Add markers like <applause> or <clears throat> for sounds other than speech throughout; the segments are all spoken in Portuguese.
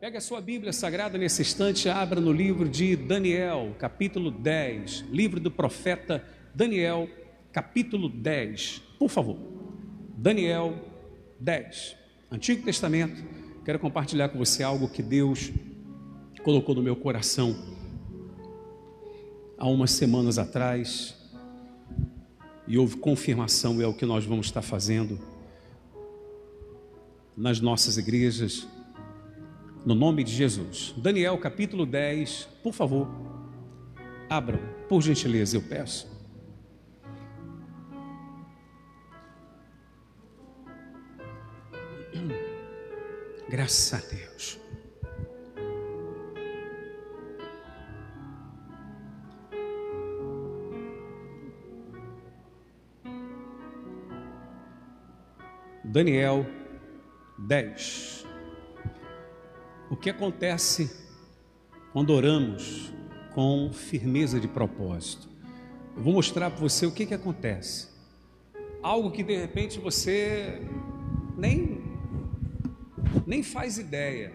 Pega a sua Bíblia Sagrada nesse instante, abra no livro de Daniel, capítulo 10, livro do profeta Daniel, capítulo 10, por favor. Daniel 10, Antigo Testamento. Quero compartilhar com você algo que Deus colocou no meu coração há umas semanas atrás. E houve confirmação, é o que nós vamos estar fazendo nas nossas igrejas no nome de Jesus. Daniel capítulo 10, por favor, abram, por gentileza, eu peço. Graças a Deus. Daniel 10 o que acontece quando oramos com firmeza de propósito. Eu vou mostrar para você o que, que acontece. Algo que de repente você nem, nem faz ideia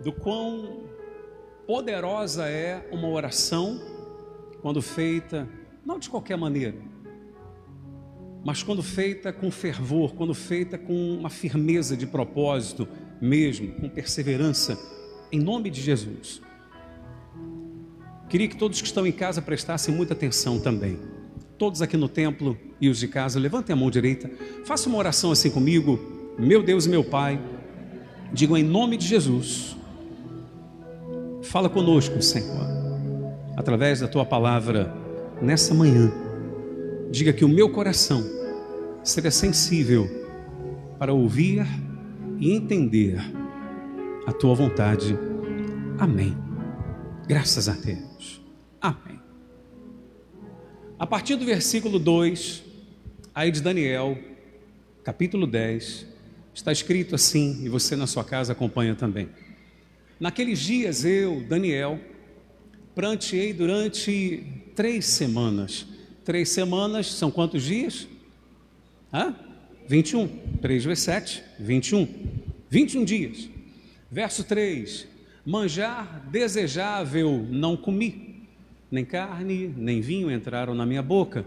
do quão poderosa é uma oração quando feita, não de qualquer maneira, mas quando feita com fervor, quando feita com uma firmeza de propósito, mesmo, com perseverança, em nome de Jesus. Queria que todos que estão em casa prestassem muita atenção também. Todos aqui no templo e os de casa, levantem a mão direita, façam uma oração assim comigo. Meu Deus e meu Pai, digam em nome de Jesus, fala conosco, Senhor, através da tua palavra nessa manhã. Diga que o meu coração seja sensível para ouvir e entender a tua vontade. Amém. Graças a Deus. Amém. A partir do versículo 2, aí de Daniel, capítulo 10, está escrito assim, e você na sua casa acompanha também. Naqueles dias eu, Daniel, pranteei durante três semanas. Três semanas são quantos dias? Hã? 21. 3 vezes 7, 21. 21 dias. Verso 3: Manjar desejável não comi, nem carne, nem vinho entraram na minha boca,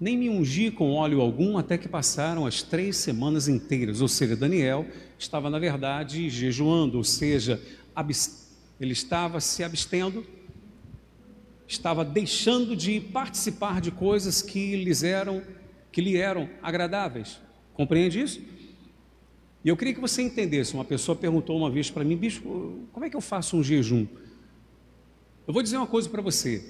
nem me ungi com óleo algum, até que passaram as três semanas inteiras. Ou seja, Daniel estava, na verdade, jejuando, ou seja, ele estava se abstendo, estava deixando de participar de coisas que lhes eram, que lhe eram agradáveis. Compreende isso? E eu queria que você entendesse. Uma pessoa perguntou uma vez para mim, bicho, como é que eu faço um jejum? Eu vou dizer uma coisa para você.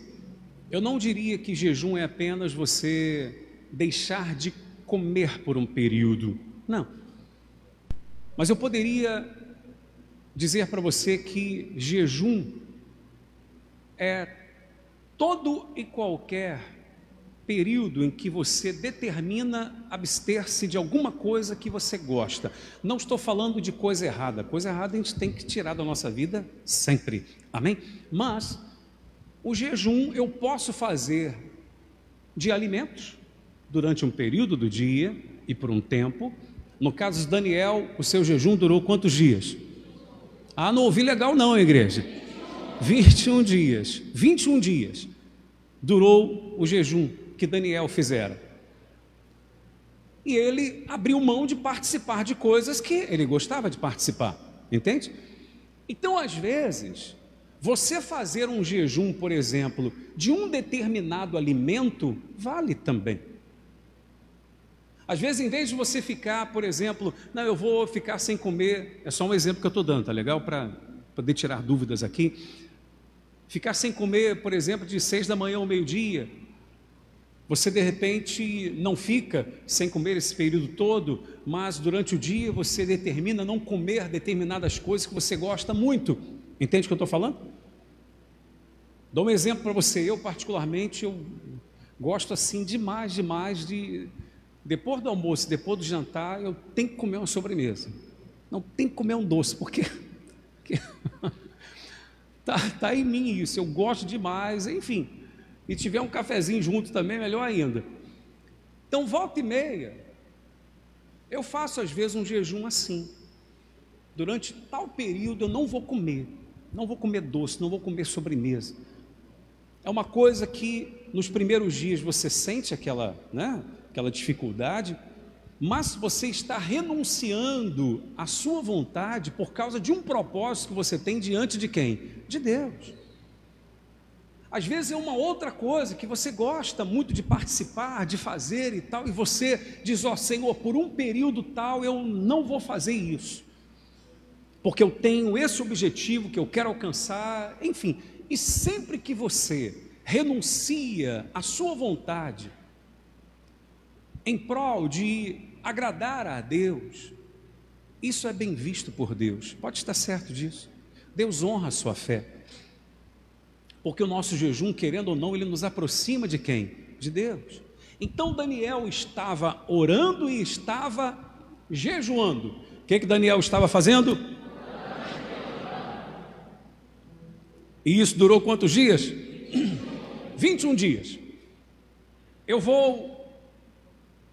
Eu não diria que jejum é apenas você deixar de comer por um período. Não. Mas eu poderia dizer para você que jejum é todo e qualquer período em que você determina abster-se de alguma coisa que você gosta. Não estou falando de coisa errada. Coisa errada a gente tem que tirar da nossa vida sempre. Amém? Mas o jejum eu posso fazer de alimentos durante um período do dia e por um tempo. No caso de Daniel, o seu jejum durou quantos dias? Ah, não ouvi legal não, igreja. 21 dias. 21 dias durou o jejum que Daniel fizera. E ele abriu mão de participar de coisas que ele gostava de participar, entende? Então, às vezes, você fazer um jejum, por exemplo, de um determinado alimento, vale também. Às vezes, em vez de você ficar, por exemplo, não, eu vou ficar sem comer, é só um exemplo que eu estou dando, tá legal? Para poder tirar dúvidas aqui. Ficar sem comer, por exemplo, de seis da manhã ao meio-dia, você de repente não fica sem comer esse período todo, mas durante o dia você determina não comer determinadas coisas que você gosta muito. Entende o que eu estou falando? Dou um exemplo para você. Eu, particularmente, eu gosto assim demais, demais de. Depois do almoço, depois do jantar, eu tenho que comer uma sobremesa. Não tem que comer um doce, porque. porque <laughs> tá, tá em mim isso. Eu gosto demais, enfim e tiver um cafezinho junto também, melhor ainda. Então, volta e meia, eu faço às vezes um jejum assim. durante tal período eu não vou comer, não vou comer doce, não vou comer sobremesa. É uma coisa que nos primeiros dias você sente aquela, né, aquela dificuldade, mas você está renunciando à sua vontade por causa de um propósito que você tem diante de quem? De Deus. Às vezes é uma outra coisa que você gosta muito de participar, de fazer e tal, e você diz: Ó oh, Senhor, por um período tal eu não vou fazer isso, porque eu tenho esse objetivo que eu quero alcançar, enfim. E sempre que você renuncia à sua vontade em prol de agradar a Deus, isso é bem visto por Deus, pode estar certo disso. Deus honra a sua fé. Porque o nosso jejum, querendo ou não, ele nos aproxima de quem? De Deus. Então Daniel estava orando e estava jejuando. O que, que Daniel estava fazendo? E isso durou quantos dias? <clears throat> 21 dias. Eu vou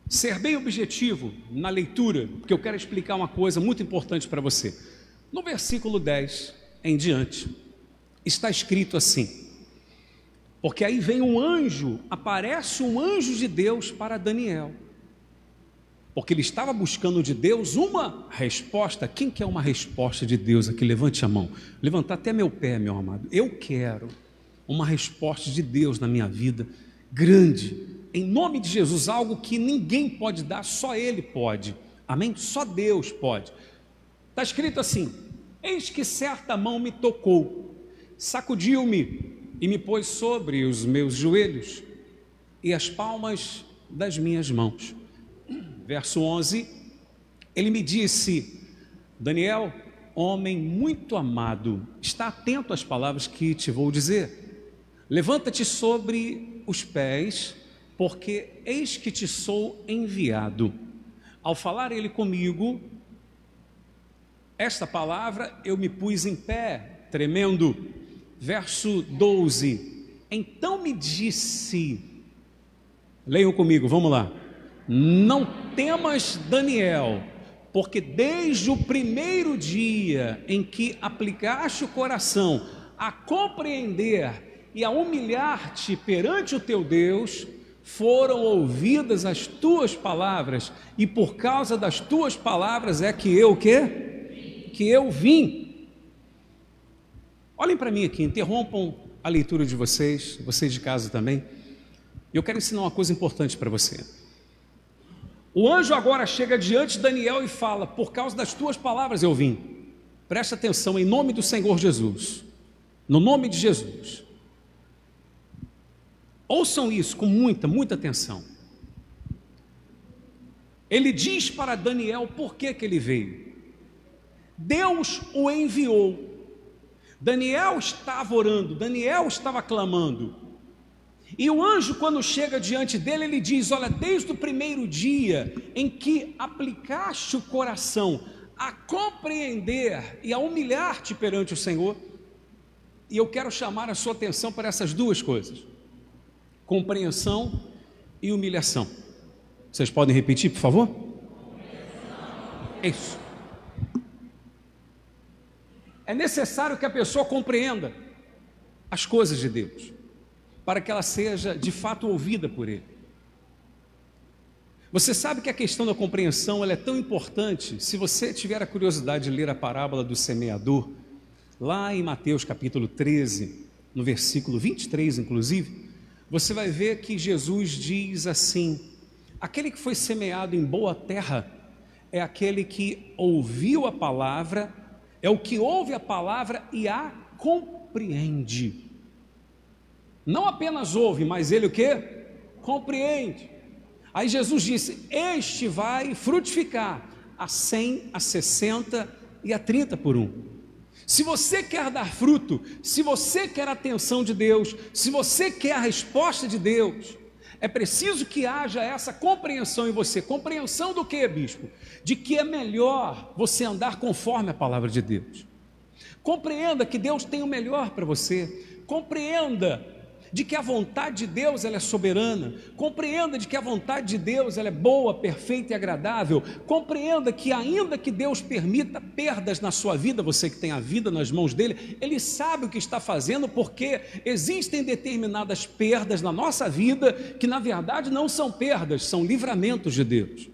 ser bem objetivo na leitura, porque eu quero explicar uma coisa muito importante para você. No versículo 10 em diante, está escrito assim: porque aí vem um anjo, aparece um anjo de Deus para Daniel. Porque ele estava buscando de Deus uma resposta. Quem quer uma resposta de Deus aqui? Levante a mão. Levantar até meu pé, meu amado. Eu quero uma resposta de Deus na minha vida, grande, em nome de Jesus, algo que ninguém pode dar, só Ele pode. Amém? Só Deus pode. Está escrito assim: Eis que certa mão me tocou, sacudiu-me e me pôs sobre os meus joelhos e as palmas das minhas mãos. Verso 11, ele me disse: Daniel, homem muito amado, está atento às palavras que te vou dizer. Levanta-te sobre os pés, porque eis que te sou enviado. Ao falar ele comigo, esta palavra eu me pus em pé, tremendo verso 12. Então me disse, leiam comigo, vamos lá. Não temas, Daniel, porque desde o primeiro dia em que aplicaste o coração a compreender e a humilhar-te perante o teu Deus, foram ouvidas as tuas palavras, e por causa das tuas palavras é que eu que que eu vim Olhem para mim aqui, interrompam a leitura de vocês, vocês de casa também. Eu quero ensinar uma coisa importante para você. O anjo agora chega diante de Daniel e fala: Por causa das tuas palavras eu vim. Presta atenção em nome do Senhor Jesus. No nome de Jesus. Ouçam isso com muita, muita atenção. Ele diz para Daniel por que, que ele veio. Deus o enviou Daniel estava orando, Daniel estava clamando. E o anjo, quando chega diante dele, ele diz: Olha, desde o primeiro dia em que aplicaste o coração a compreender e a humilhar-te perante o Senhor, e eu quero chamar a sua atenção para essas duas coisas: compreensão e humilhação. Vocês podem repetir, por favor? Isso. É necessário que a pessoa compreenda as coisas de Deus, para que ela seja de fato ouvida por Ele. Você sabe que a questão da compreensão é tão importante. Se você tiver a curiosidade de ler a parábola do semeador, lá em Mateus capítulo 13, no versículo 23, inclusive, você vai ver que Jesus diz assim: aquele que foi semeado em boa terra é aquele que ouviu a palavra é o que ouve a palavra e a compreende. Não apenas ouve, mas ele o que? Compreende. Aí Jesus disse: Este vai frutificar a 100, a 60 e a 30 por um. Se você quer dar fruto, se você quer a atenção de Deus, se você quer a resposta de Deus, é preciso que haja essa compreensão em você. Compreensão do que, bispo? De que é melhor você andar conforme a palavra de Deus. Compreenda que Deus tem o melhor para você. Compreenda de que a vontade de Deus ela é soberana, compreenda de que a vontade de Deus ela é boa, perfeita e agradável, compreenda que ainda que Deus permita perdas na sua vida, você que tem a vida nas mãos dele, ele sabe o que está fazendo porque existem determinadas perdas na nossa vida que na verdade não são perdas, são livramentos de Deus.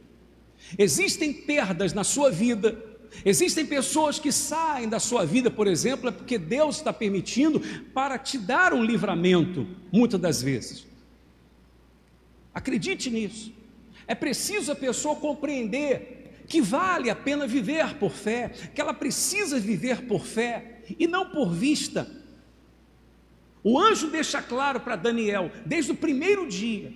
Existem perdas na sua vida Existem pessoas que saem da sua vida, por exemplo, é porque Deus está permitindo para te dar um livramento, muitas das vezes. Acredite nisso. É preciso a pessoa compreender que vale a pena viver por fé, que ela precisa viver por fé e não por vista. O anjo deixa claro para Daniel, desde o primeiro dia,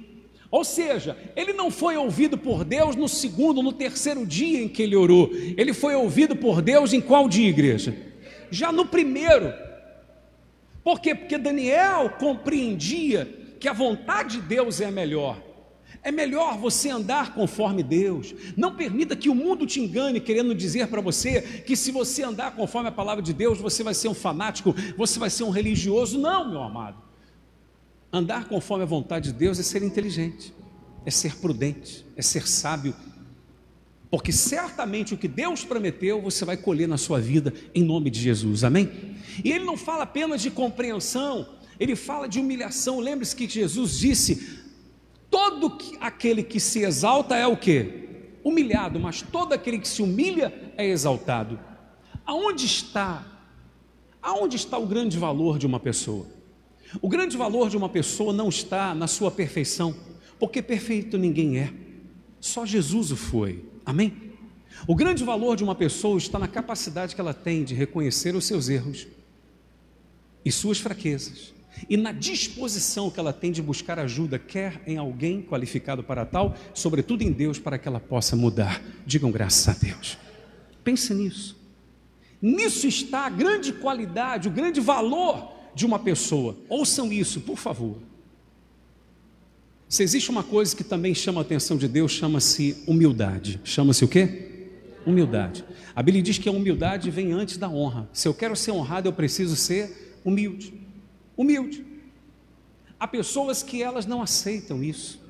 ou seja, ele não foi ouvido por Deus no segundo, no terceiro dia em que ele orou. Ele foi ouvido por Deus em qual dia, igreja? Já no primeiro. Por quê? Porque Daniel compreendia que a vontade de Deus é melhor. É melhor você andar conforme Deus. Não permita que o mundo te engane, querendo dizer para você que se você andar conforme a palavra de Deus, você vai ser um fanático, você vai ser um religioso. Não, meu amado. Andar conforme a vontade de Deus é ser inteligente, é ser prudente, é ser sábio, porque certamente o que Deus prometeu você vai colher na sua vida em nome de Jesus, amém? E ele não fala apenas de compreensão, ele fala de humilhação. Lembre-se que Jesus disse: todo aquele que se exalta é o que? Humilhado, mas todo aquele que se humilha é exaltado. Aonde está? Aonde está o grande valor de uma pessoa? O grande valor de uma pessoa não está na sua perfeição, porque perfeito ninguém é, só Jesus o foi, amém? O grande valor de uma pessoa está na capacidade que ela tem de reconhecer os seus erros e suas fraquezas, e na disposição que ela tem de buscar ajuda, quer em alguém qualificado para tal, sobretudo em Deus, para que ela possa mudar. Digam graças a Deus. Pense nisso. Nisso está a grande qualidade, o grande valor de uma pessoa. Ouçam isso, por favor. Se existe uma coisa que também chama a atenção de Deus, chama-se humildade. Chama-se o quê? Humildade. A Bíblia diz que a humildade vem antes da honra. Se eu quero ser honrado, eu preciso ser humilde. Humilde. Há pessoas que elas não aceitam isso.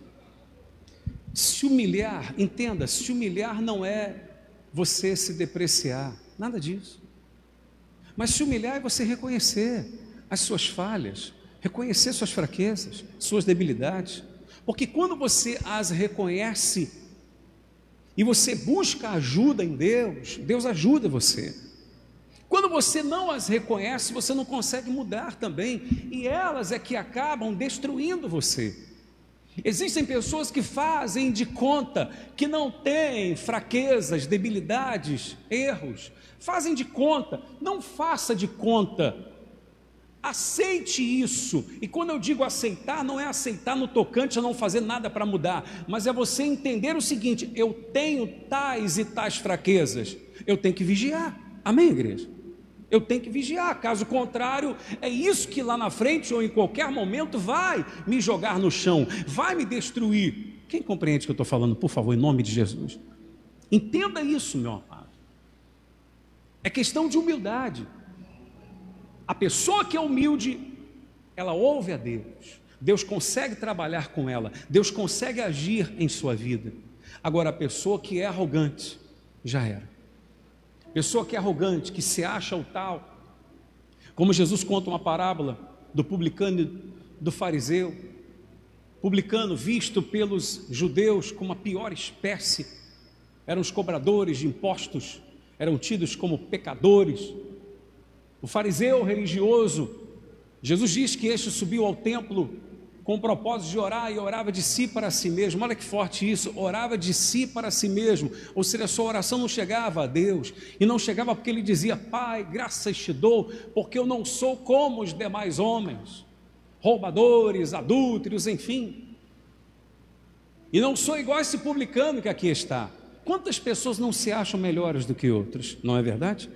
Se humilhar, entenda, se humilhar não é você se depreciar, nada disso. Mas se humilhar é você reconhecer as suas falhas, reconhecer suas fraquezas, suas debilidades, porque quando você as reconhece e você busca ajuda em Deus, Deus ajuda você. Quando você não as reconhece, você não consegue mudar também, e elas é que acabam destruindo você. Existem pessoas que fazem de conta que não têm fraquezas, debilidades, erros, fazem de conta, não faça de conta Aceite isso. E quando eu digo aceitar, não é aceitar no tocante a não fazer nada para mudar, mas é você entender o seguinte: eu tenho tais e tais fraquezas, eu tenho que vigiar. Amém, igreja? Eu tenho que vigiar, caso contrário, é isso que lá na frente ou em qualquer momento vai me jogar no chão, vai me destruir. Quem compreende o que eu estou falando, por favor, em nome de Jesus? Entenda isso, meu amado. É questão de humildade. A pessoa que é humilde, ela ouve a Deus. Deus consegue trabalhar com ela, Deus consegue agir em sua vida. Agora, a pessoa que é arrogante, já era. Pessoa que é arrogante, que se acha o tal, como Jesus conta uma parábola do publicano e do fariseu, publicano visto pelos judeus como a pior espécie, eram os cobradores de impostos, eram tidos como pecadores, o fariseu religioso, Jesus diz que este subiu ao templo com o propósito de orar e orava de si para si mesmo. Olha que forte isso, orava de si para si mesmo. Ou seja, a sua oração não chegava a Deus, e não chegava porque ele dizia: Pai, graças te dou, porque eu não sou como os demais homens, roubadores, adúlteros, enfim. E não sou igual a esse publicano que aqui está. Quantas pessoas não se acham melhores do que outros, não é verdade?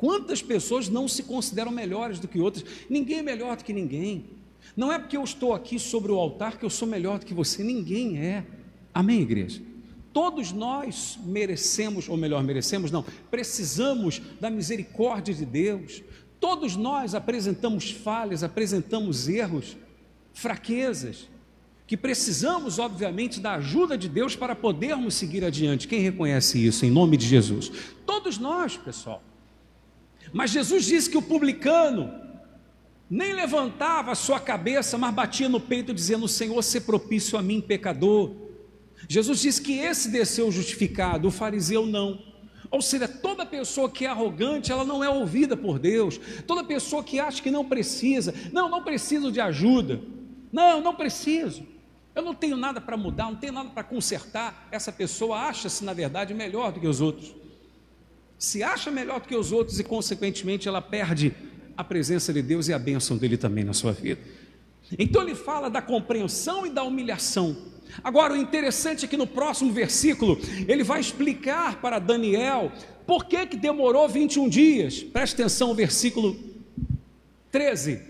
Quantas pessoas não se consideram melhores do que outras? Ninguém é melhor do que ninguém. Não é porque eu estou aqui sobre o altar que eu sou melhor do que você. Ninguém é. Amém, igreja? Todos nós merecemos, ou melhor, merecemos, não, precisamos da misericórdia de Deus. Todos nós apresentamos falhas, apresentamos erros. fraquezas, que precisamos, obviamente, da ajuda de Deus para podermos seguir adiante. Quem reconhece isso em nome de Jesus? Todos nós, pessoal. Mas Jesus disse que o publicano nem levantava a sua cabeça, mas batia no peito, dizendo: Senhor, se propício a mim, pecador. Jesus disse que esse desceu justificado, o fariseu não. Ou seja, toda pessoa que é arrogante, ela não é ouvida por Deus. Toda pessoa que acha que não precisa, não, não preciso de ajuda. Não, não preciso. Eu não tenho nada para mudar, não tenho nada para consertar. Essa pessoa acha-se, na verdade, melhor do que os outros. Se acha melhor do que os outros e, consequentemente, ela perde a presença de Deus e a bênção dele também na sua vida. Então ele fala da compreensão e da humilhação. Agora, o interessante é que no próximo versículo, ele vai explicar para Daniel por que, que demorou 21 dias. Preste atenção, versículo 13.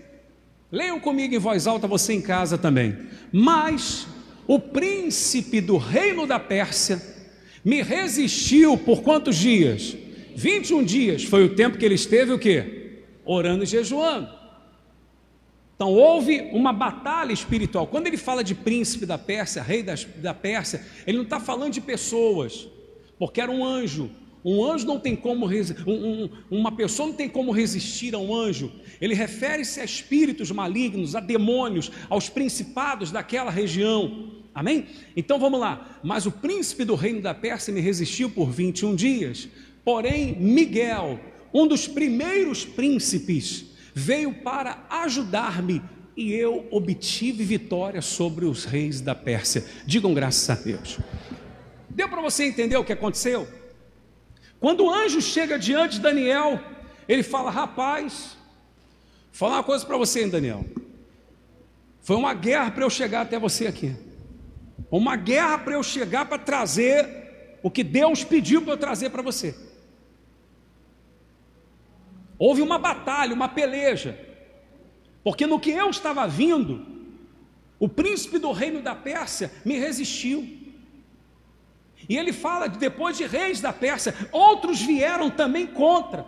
Leiam comigo em voz alta, você em casa também. Mas o príncipe do reino da Pérsia me resistiu por quantos dias? 21 dias foi o tempo que ele esteve o quê? Orando e jejuando. Então houve uma batalha espiritual. Quando ele fala de príncipe da Pérsia, rei das, da Pérsia, ele não está falando de pessoas, porque era um anjo. Um anjo não tem como um, um, uma pessoa não tem como resistir a um anjo. Ele refere-se a espíritos malignos, a demônios, aos principados daquela região. Amém? Então vamos lá. Mas o príncipe do reino da Pérsia me resistiu por 21 dias. Porém, Miguel, um dos primeiros príncipes, veio para ajudar-me e eu obtive vitória sobre os reis da Pérsia. Digam graças a Deus. Deu para você entender o que aconteceu? Quando o anjo chega diante de Daniel, ele fala: Rapaz, vou falar uma coisa para você, hein, Daniel. Foi uma guerra para eu chegar até você aqui. Uma guerra para eu chegar para trazer o que Deus pediu para eu trazer para você. Houve uma batalha, uma peleja, porque no que eu estava vindo, o príncipe do reino da Pérsia me resistiu. E ele fala que depois de reis da Pérsia, outros vieram também contra.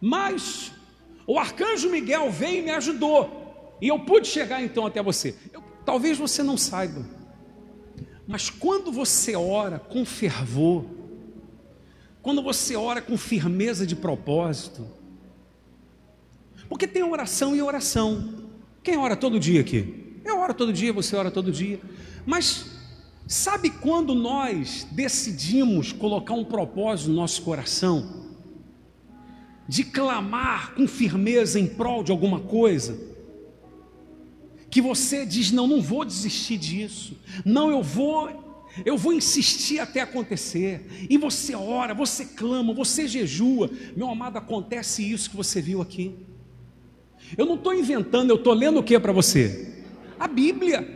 Mas o arcanjo Miguel veio e me ajudou. E eu pude chegar então até você. Eu, talvez você não saiba, mas quando você ora com fervor, quando você ora com firmeza de propósito, porque tem oração e oração. Quem ora todo dia aqui? Eu oro todo dia, você ora todo dia. Mas sabe quando nós decidimos colocar um propósito no nosso coração? De clamar com firmeza em prol de alguma coisa? Que você diz: não, não vou desistir disso. Não, eu vou eu vou insistir até acontecer. E você ora, você clama, você jejua. Meu amado, acontece isso que você viu aqui. Eu não estou inventando, eu estou lendo o que para você? A Bíblia.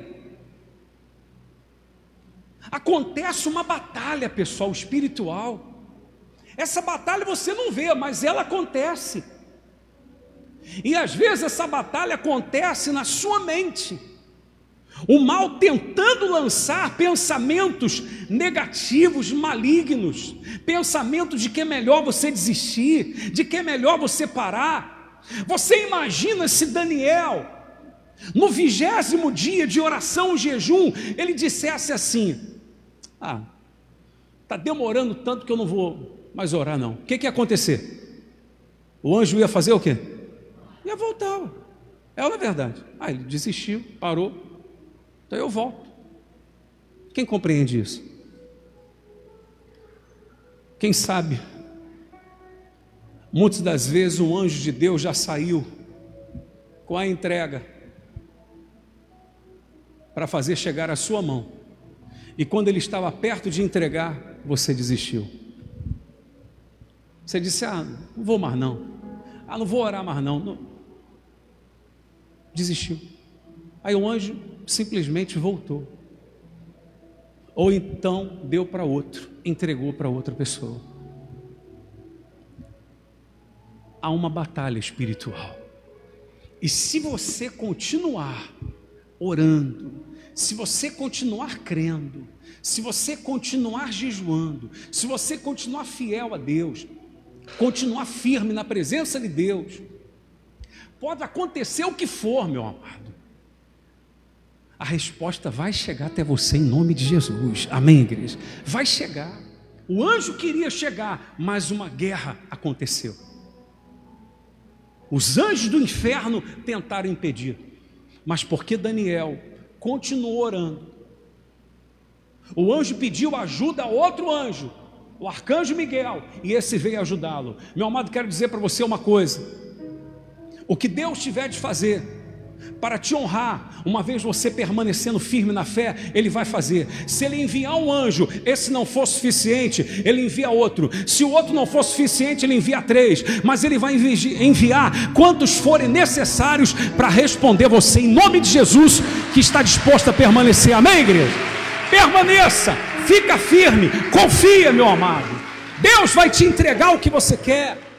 Acontece uma batalha, pessoal, espiritual. Essa batalha você não vê, mas ela acontece. E às vezes essa batalha acontece na sua mente. O mal tentando lançar pensamentos negativos, malignos, pensamentos de que é melhor você desistir, de que é melhor você parar. Você imagina se Daniel, no vigésimo dia de oração e jejum, ele dissesse assim: Ah, está demorando tanto que eu não vou mais orar, não. O que, que ia acontecer? O anjo ia fazer o quê? Ia voltar. É a verdade. Ah, ele desistiu, parou. Então eu volto. Quem compreende isso? Quem sabe Muitas das vezes um anjo de Deus já saiu com a entrega para fazer chegar à sua mão. E quando ele estava perto de entregar, você desistiu. Você disse: Ah, não vou mais não. Ah, não vou orar mais não. não. Desistiu. Aí o anjo simplesmente voltou. Ou então deu para outro, entregou para outra pessoa. há uma batalha espiritual. E se você continuar orando, se você continuar crendo, se você continuar jejuando, se você continuar fiel a Deus, continuar firme na presença de Deus, pode acontecer o que for, meu amado. A resposta vai chegar até você em nome de Jesus. Amém, igreja? Vai chegar. O anjo queria chegar, mas uma guerra aconteceu. Os anjos do inferno tentaram impedir, mas porque Daniel continuou orando, o anjo pediu ajuda a outro anjo, o arcanjo Miguel, e esse veio ajudá-lo. Meu amado, quero dizer para você uma coisa: o que Deus tiver de fazer, para te honrar, uma vez você permanecendo firme na fé, Ele vai fazer. Se Ele enviar um anjo, esse não for suficiente, Ele envia outro. Se o outro não for suficiente, Ele envia três. Mas Ele vai enviar quantos forem necessários para responder você, em nome de Jesus, que está disposto a permanecer. Amém, igreja? Permaneça, fica firme, confia, meu amado. Deus vai te entregar o que você quer.